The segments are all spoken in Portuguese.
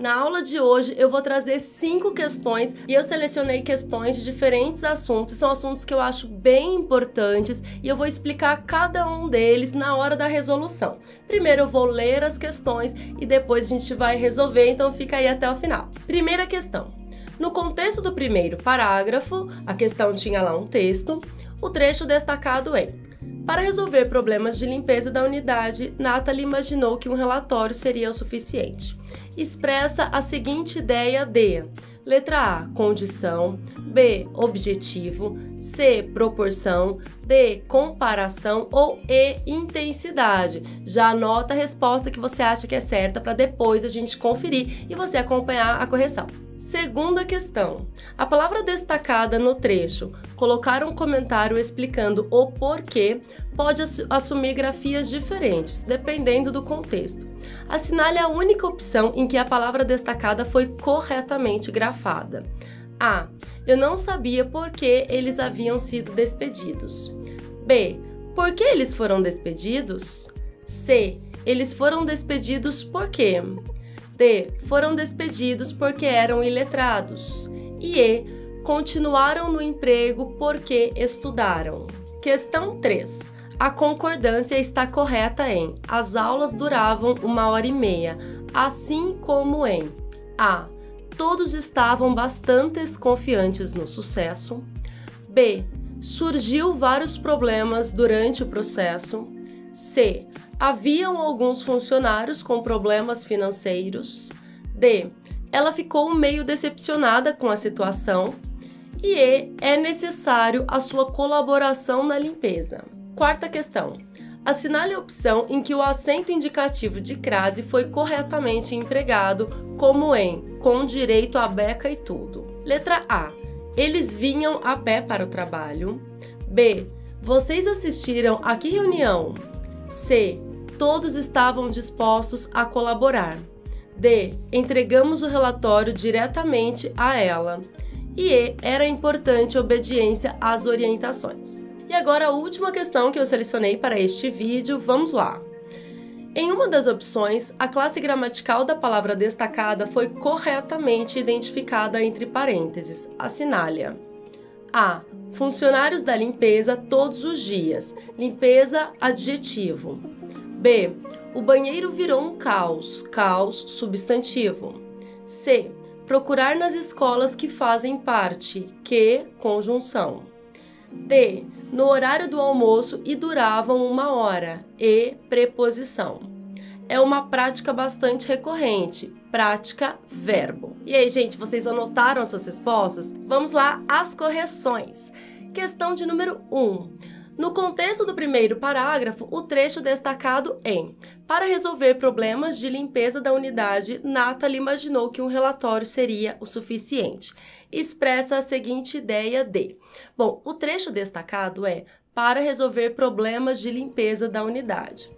Na aula de hoje eu vou trazer cinco questões e eu selecionei questões de diferentes assuntos. São assuntos que eu acho bem importantes e eu vou explicar cada um deles na hora da resolução. Primeiro eu vou ler as questões e depois a gente vai resolver, então fica aí até o final. Primeira questão. No contexto do primeiro parágrafo, a questão tinha lá um texto, o trecho destacado em para resolver problemas de limpeza da unidade, Nathalie imaginou que um relatório seria o suficiente expressa a seguinte ideia de Letra A, condição. B, objetivo. C, proporção. D, comparação. Ou E, intensidade. Já anota a resposta que você acha que é certa para depois a gente conferir e você acompanhar a correção. Segunda questão. A palavra destacada no trecho, colocar um comentário explicando o porquê, pode assumir grafias diferentes, dependendo do contexto. Assinale a única opção em que a palavra destacada foi corretamente grafada. A. Eu não sabia por que eles haviam sido despedidos. B. Por que eles foram despedidos? C. Eles foram despedidos por quê? D. Foram despedidos porque eram iletrados. E E. Continuaram no emprego porque estudaram. Questão 3. A concordância está correta em as aulas duravam uma hora e meia, assim como em A. Todos estavam bastante confiantes no sucesso. B. Surgiu vários problemas durante o processo. C. Haviam alguns funcionários com problemas financeiros. D. Ela ficou meio decepcionada com a situação. E E. É necessário a sua colaboração na limpeza. Quarta questão. Assinale a opção em que o acento indicativo de crase foi corretamente empregado, como em com direito a beca e tudo. Letra A. Eles vinham a pé para o trabalho. B. Vocês assistiram a que reunião? C todos estavam dispostos a colaborar. D. Entregamos o relatório diretamente a ela. E E. Era importante obediência às orientações. E agora a última questão que eu selecionei para este vídeo, vamos lá. Em uma das opções, a classe gramatical da palavra destacada foi corretamente identificada entre parênteses. Assinale-a. A. Funcionários da limpeza todos os dias. Limpeza, adjetivo. B. O banheiro virou um caos. Caos, substantivo. C. Procurar nas escolas que fazem parte. Que, conjunção. D. No horário do almoço e duravam uma hora. E, preposição. É uma prática bastante recorrente. Prática, verbo. E aí, gente, vocês anotaram as suas respostas? Vamos lá, as correções. Questão de número 1. Um. No contexto do primeiro parágrafo, o trecho destacado em Para resolver problemas de limpeza da unidade, Nathalie imaginou que um relatório seria o suficiente. Expressa a seguinte ideia de: Bom, o trecho destacado é para resolver problemas de limpeza da unidade.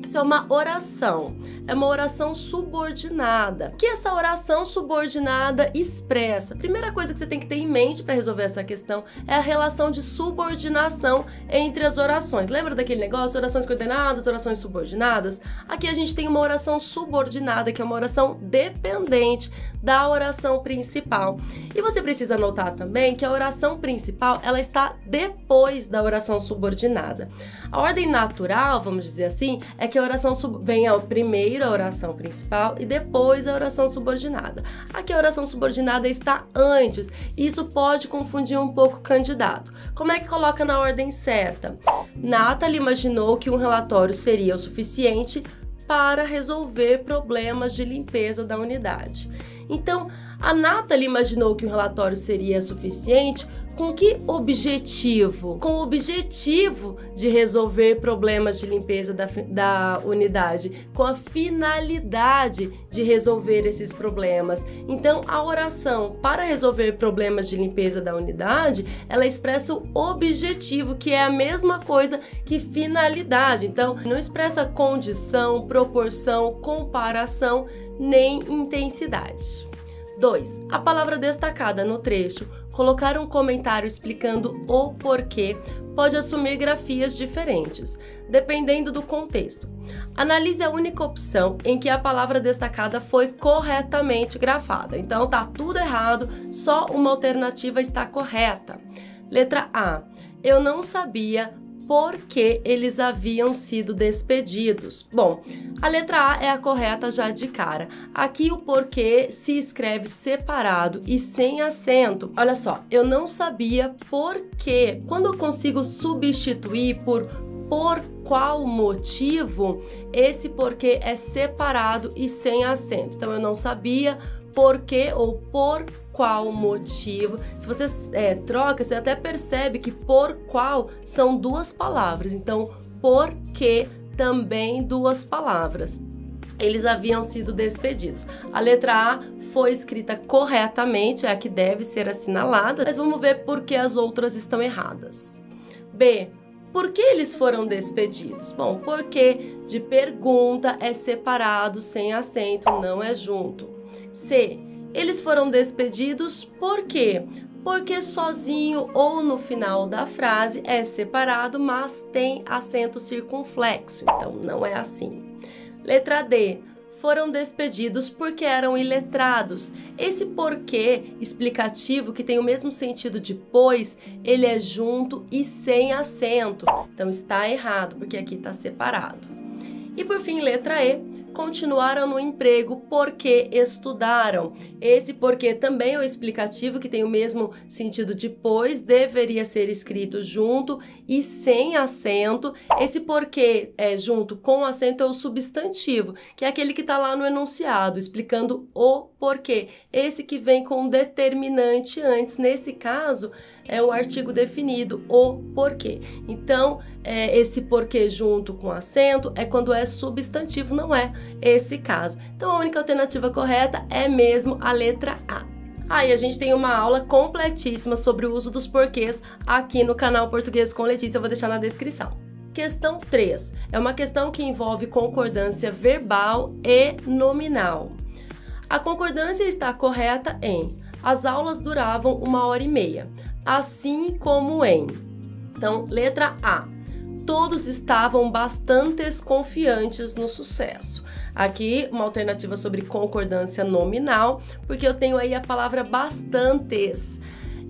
Isso é uma oração, é uma oração subordinada. O que essa oração subordinada expressa? Primeira coisa que você tem que ter em mente para resolver essa questão é a relação de subordinação entre as orações. Lembra daquele negócio? Orações coordenadas, orações subordinadas? Aqui a gente tem uma oração subordinada, que é uma oração dependente da oração principal. E você precisa notar também que a oração principal ela está depois da oração subordinada. A ordem natural, vamos dizer assim, é que a oração sub... vem ao primeiro a oração principal e depois a oração subordinada. Aqui a oração subordinada está antes, e isso pode confundir um pouco o candidato. Como é que coloca na ordem certa? Nathalie imaginou que um relatório seria o suficiente para resolver problemas de limpeza da unidade. Então, a Nathalie imaginou que o relatório seria suficiente Com que objetivo? Com o objetivo de resolver problemas de limpeza da, da unidade, com a finalidade de resolver esses problemas. Então, a oração para resolver problemas de limpeza da unidade, ela expressa o objetivo, que é a mesma coisa que finalidade. Então, não expressa condição, proporção, comparação nem intensidade. 2. A palavra destacada no trecho, colocar um comentário explicando o porquê, pode assumir grafias diferentes, dependendo do contexto. Analise a única opção em que a palavra destacada foi corretamente grafada. Então tá tudo errado, só uma alternativa está correta. Letra A. Eu não sabia por que eles haviam sido despedidos. Bom, a letra A é a correta já de cara. Aqui o porquê se escreve separado e sem acento. Olha só, eu não sabia por quê. Quando eu consigo substituir por por qual motivo, esse porquê é separado e sem acento. Então eu não sabia por quê ou por qual motivo. Se você é, troca, você até percebe que por qual são duas palavras. Então, por que também duas palavras. Eles haviam sido despedidos. A letra A foi escrita corretamente, é a que deve ser assinalada, mas vamos ver por que as outras estão erradas. B. Por que eles foram despedidos? Bom, porque de pergunta é separado, sem acento, não é junto. C eles foram despedidos por quê? Porque sozinho ou no final da frase é separado, mas tem acento circunflexo, então não é assim. Letra D. Foram despedidos porque eram iletrados. Esse porquê explicativo, que tem o mesmo sentido de pois, ele é junto e sem acento. Então está errado, porque aqui está separado. E por fim, letra E continuaram no emprego porque estudaram. Esse porque também é o explicativo que tem o mesmo sentido de pois, deveria ser escrito junto e sem acento. Esse porque é junto com acento é o substantivo, que é aquele que está lá no enunciado, explicando o porquê. Esse que vem com determinante antes, nesse caso, é o artigo definido, o porquê. Então, é, esse porquê junto com acento é quando é substantivo, não é esse caso. Então, a única alternativa correta é mesmo a letra A. Aí ah, a gente tem uma aula completíssima sobre o uso dos porquês aqui no canal Português com Letícia, eu vou deixar na descrição. Questão 3 é uma questão que envolve concordância verbal e nominal. A concordância está correta em as aulas duravam uma hora e meia assim como em. Então, letra A. Todos estavam bastante confiantes no sucesso. Aqui, uma alternativa sobre concordância nominal, porque eu tenho aí a palavra bastantes.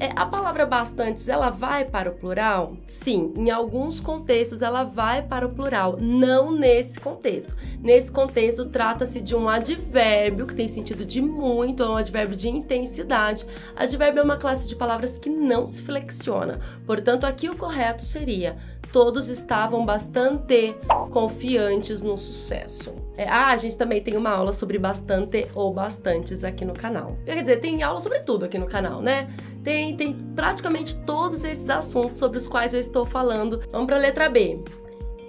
É, a palavra bastantes, ela vai para o plural? Sim, em alguns contextos ela vai para o plural, não nesse contexto. Nesse contexto, trata-se de um advérbio que tem sentido de muito, é um advérbio de intensidade. Advérbio é uma classe de palavras que não se flexiona. Portanto, aqui o correto seria todos estavam bastante confiantes no sucesso. É, ah, a gente também tem uma aula sobre bastante ou bastantes aqui no canal. Quer dizer, tem aula sobre tudo aqui no canal, né? Tem, tem praticamente todos esses assuntos sobre os quais eu estou falando. Vamos para a letra B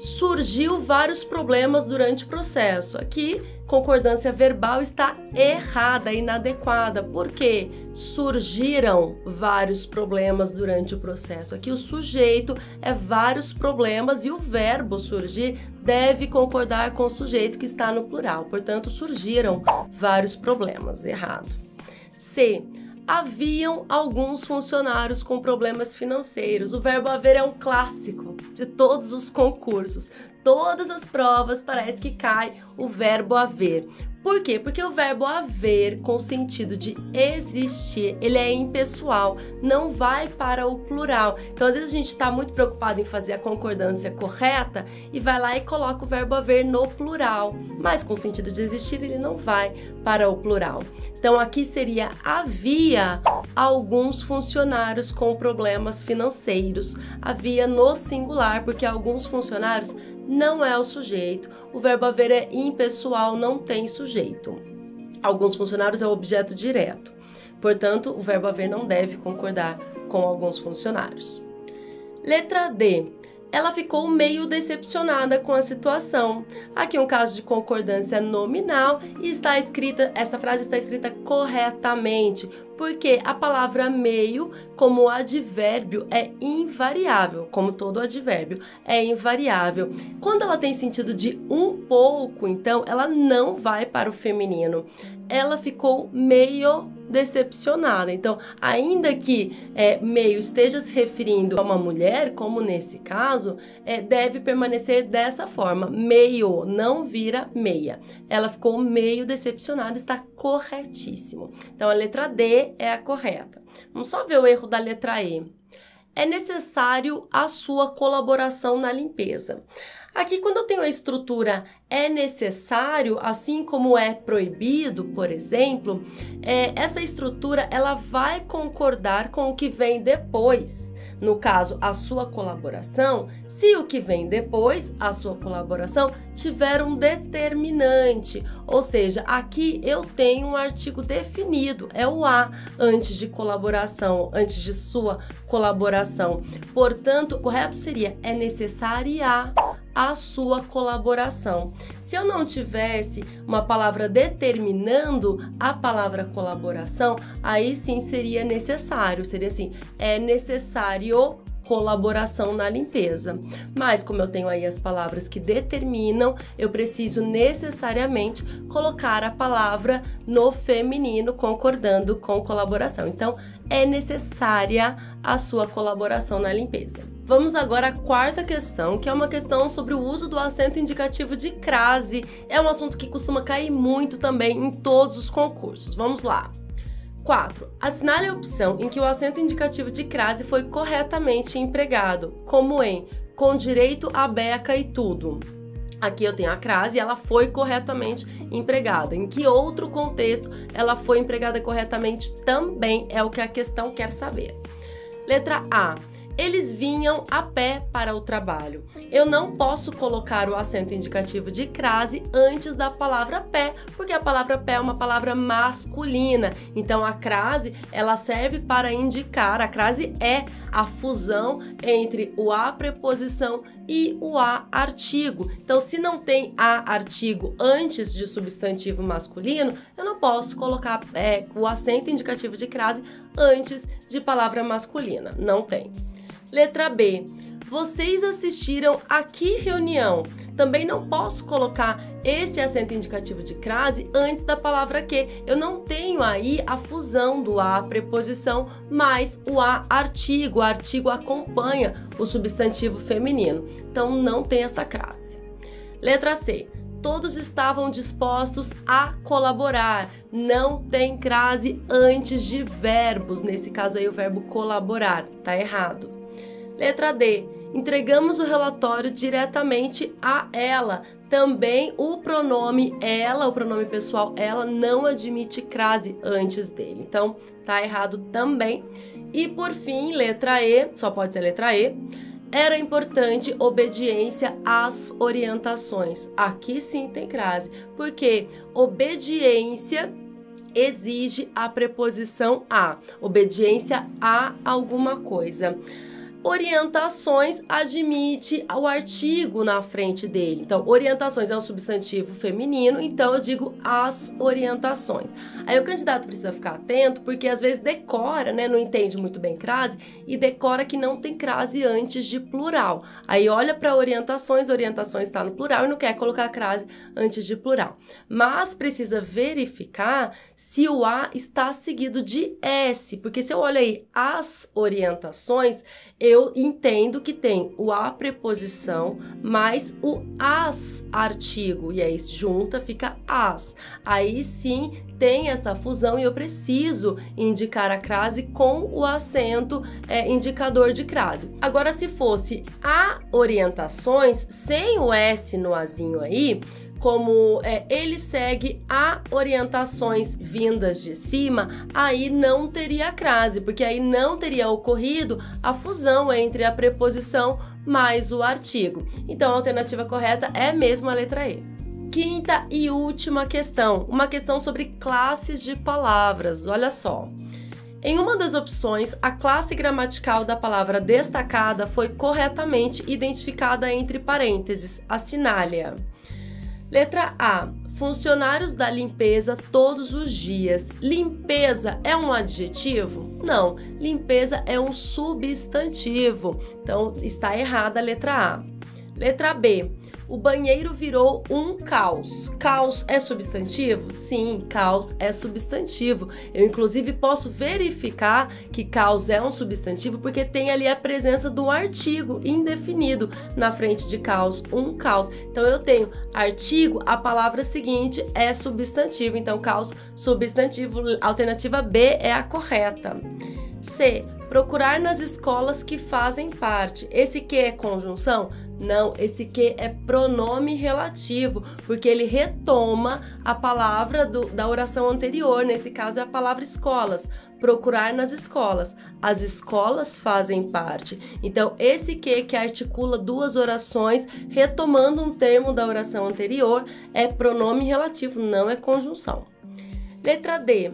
surgiu vários problemas durante o processo. Aqui, concordância verbal está errada, inadequada, porque surgiram vários problemas durante o processo. Aqui o sujeito é vários problemas e o verbo surgir deve concordar com o sujeito que está no plural. Portanto, surgiram vários problemas. Errado. C haviam alguns funcionários com problemas financeiros. O verbo haver é um clássico de todos os concursos. Todas as provas parece que cai o verbo haver. Por quê? Porque o verbo haver, com sentido de existir, ele é impessoal, não vai para o plural. Então, às vezes, a gente está muito preocupado em fazer a concordância correta e vai lá e coloca o verbo haver no plural, mas com sentido de existir, ele não vai para o plural. Então, aqui seria havia alguns funcionários com problemas financeiros. Havia no singular, porque alguns funcionários não é o sujeito. O verbo haver é impessoal, não tem sujeito. Alguns funcionários é o objeto direto. Portanto, o verbo haver não deve concordar com alguns funcionários. Letra D ela ficou meio decepcionada com a situação. Aqui um caso de concordância nominal e está escrita, essa frase está escrita corretamente, porque a palavra meio, como advérbio, é invariável, como todo advérbio, é invariável. Quando ela tem sentido de um pouco, então ela não vai para o feminino. Ela ficou meio decepcionada. Então, ainda que é, meio esteja se referindo a uma mulher, como nesse caso, é, deve permanecer dessa forma: meio, não vira meia. Ela ficou meio decepcionada, está corretíssimo. Então, a letra D é a correta. Vamos só ver o erro da letra E. É necessário a sua colaboração na limpeza. Aqui, quando eu tenho a estrutura é necessário, assim como é proibido, por exemplo, é, essa estrutura ela vai concordar com o que vem depois. No caso, a sua colaboração, se o que vem depois, a sua colaboração, tiver um determinante, ou seja, aqui eu tenho um artigo definido, é o a antes de colaboração, antes de sua colaboração. Portanto, correto seria é necessária a sua colaboração. Se eu não tivesse uma palavra determinando a palavra colaboração, aí sim seria necessário, seria assim, é necessário colaboração na limpeza. Mas como eu tenho aí as palavras que determinam, eu preciso necessariamente colocar a palavra no feminino concordando com colaboração. Então, é necessária a sua colaboração na limpeza. Vamos agora à quarta questão, que é uma questão sobre o uso do acento indicativo de crase. É um assunto que costuma cair muito também em todos os concursos. Vamos lá. 4. Assinale a opção em que o acento indicativo de crase foi corretamente empregado, como em com direito a beca e tudo. Aqui eu tenho a crase ela foi corretamente empregada. Em que outro contexto ela foi empregada corretamente também é o que a questão quer saber. Letra A. Eles vinham a pé para o trabalho. Eu não posso colocar o acento indicativo de crase antes da palavra pé, porque a palavra pé é uma palavra masculina. Então a crase, ela serve para indicar, a crase é a fusão entre o a preposição e o a artigo. Então se não tem a artigo antes de substantivo masculino, eu não posso colocar é, o acento indicativo de crase antes de palavra masculina. Não tem. Letra B. Vocês assistiram a que reunião? Também não posso colocar esse acento indicativo de crase antes da palavra que. Eu não tenho aí a fusão do a preposição mais o a artigo. O artigo acompanha o substantivo feminino. Então não tem essa crase. Letra C. Todos estavam dispostos a colaborar. Não tem crase antes de verbos. Nesse caso aí o verbo colaborar. Tá errado. Letra D. Entregamos o relatório diretamente a ela. Também o pronome ela, o pronome pessoal ela, não admite crase antes dele. Então, tá errado também. E por fim, letra E, só pode ser letra E. Era importante obediência às orientações. Aqui sim tem crase, porque obediência exige a preposição a, obediência a alguma coisa orientações admite o artigo na frente dele. Então, orientações é um substantivo feminino, então eu digo as orientações. Aí o candidato precisa ficar atento, porque às vezes decora, né, não entende muito bem crase e decora que não tem crase antes de plural. Aí olha para orientações, orientações está no plural e não quer colocar crase antes de plural. Mas precisa verificar se o a está seguido de s, porque se eu olho aí as orientações, eu eu entendo que tem o a preposição mais o as artigo e aí junta fica as. Aí sim tem essa fusão e eu preciso indicar a crase com o acento é, indicador de crase. Agora, se fosse a orientações sem o S no azinho aí, como é, ele segue a orientações vindas de cima, aí não teria crase, porque aí não teria ocorrido a fusão entre a preposição mais o artigo. Então a alternativa correta é mesmo a letra E. Quinta e última questão, uma questão sobre classes de palavras. Olha só. Em uma das opções, a classe gramatical da palavra destacada foi corretamente identificada entre parênteses. Assinale-a. Letra A. Funcionários da limpeza todos os dias. Limpeza é um adjetivo? Não, limpeza é um substantivo. Então está errada a letra A. Letra B. O banheiro virou um caos. Caos é substantivo? Sim, caos é substantivo. Eu, inclusive, posso verificar que caos é um substantivo porque tem ali a presença do artigo indefinido na frente de caos, um caos. Então, eu tenho artigo, a palavra seguinte é substantivo. Então, caos, substantivo. Alternativa B é a correta. C. Procurar nas escolas que fazem parte. Esse que é conjunção? Não, esse que é pronome relativo, porque ele retoma a palavra do, da oração anterior, nesse caso é a palavra escolas. Procurar nas escolas. As escolas fazem parte. Então, esse que que articula duas orações, retomando um termo da oração anterior, é pronome relativo, não é conjunção. Letra D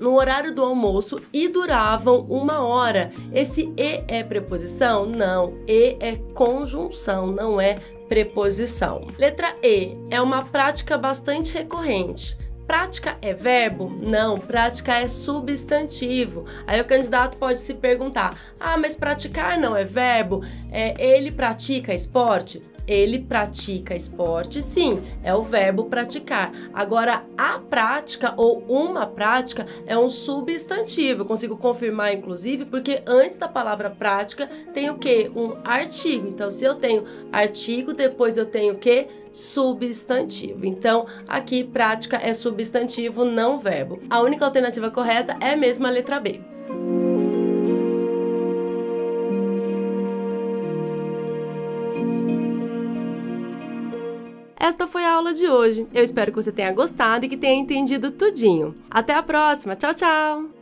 no horário do almoço e duravam uma hora. Esse e é preposição? Não, e é conjunção, não é preposição. Letra E é uma prática bastante recorrente. Prática é verbo? Não, prática é substantivo. Aí o candidato pode se perguntar: ah, mas praticar não é verbo? É, ele pratica esporte? Ele pratica esporte, sim, é o verbo praticar. Agora, a prática ou uma prática é um substantivo. Eu consigo confirmar, inclusive, porque antes da palavra prática tem o que? Um artigo. Então, se eu tenho artigo, depois eu tenho o que? Substantivo. Então, aqui prática é substantivo, não verbo. A única alternativa correta é mesmo a letra B. Esta foi a aula de hoje. Eu espero que você tenha gostado e que tenha entendido tudinho. Até a próxima. Tchau, tchau!